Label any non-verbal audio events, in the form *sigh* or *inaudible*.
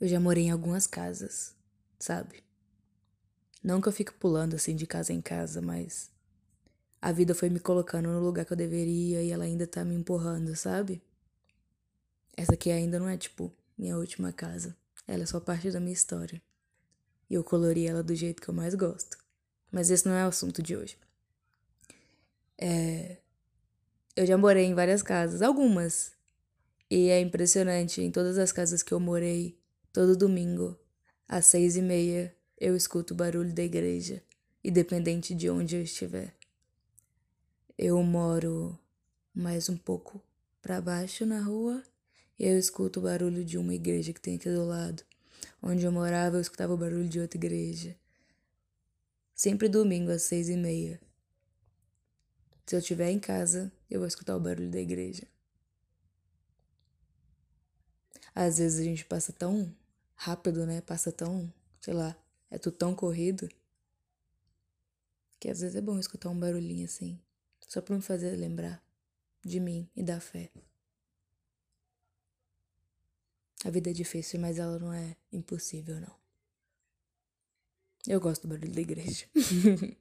Eu já morei em algumas casas, sabe? Não que eu fique pulando assim de casa em casa, mas a vida foi me colocando no lugar que eu deveria e ela ainda tá me empurrando, sabe? Essa aqui ainda não é tipo minha última casa. Ela é só parte da minha história. E eu colori ela do jeito que eu mais gosto. Mas esse não é o assunto de hoje. É... Eu já morei em várias casas, algumas. E é impressionante, em todas as casas que eu morei, todo domingo, às seis e meia, eu escuto o barulho da igreja, independente de onde eu estiver. Eu moro mais um pouco para baixo na rua e eu escuto o barulho de uma igreja que tem aqui do lado. Onde eu morava, eu escutava o barulho de outra igreja. Sempre domingo às seis e meia. Se eu estiver em casa, eu vou escutar o barulho da igreja. Às vezes a gente passa tão rápido, né? Passa tão, sei lá, é tudo tão corrido. Que às vezes é bom escutar um barulhinho assim, só para me fazer lembrar de mim e da fé. A vida é difícil, mas ela não é impossível, não. Eu gosto do barulho da igreja. *laughs*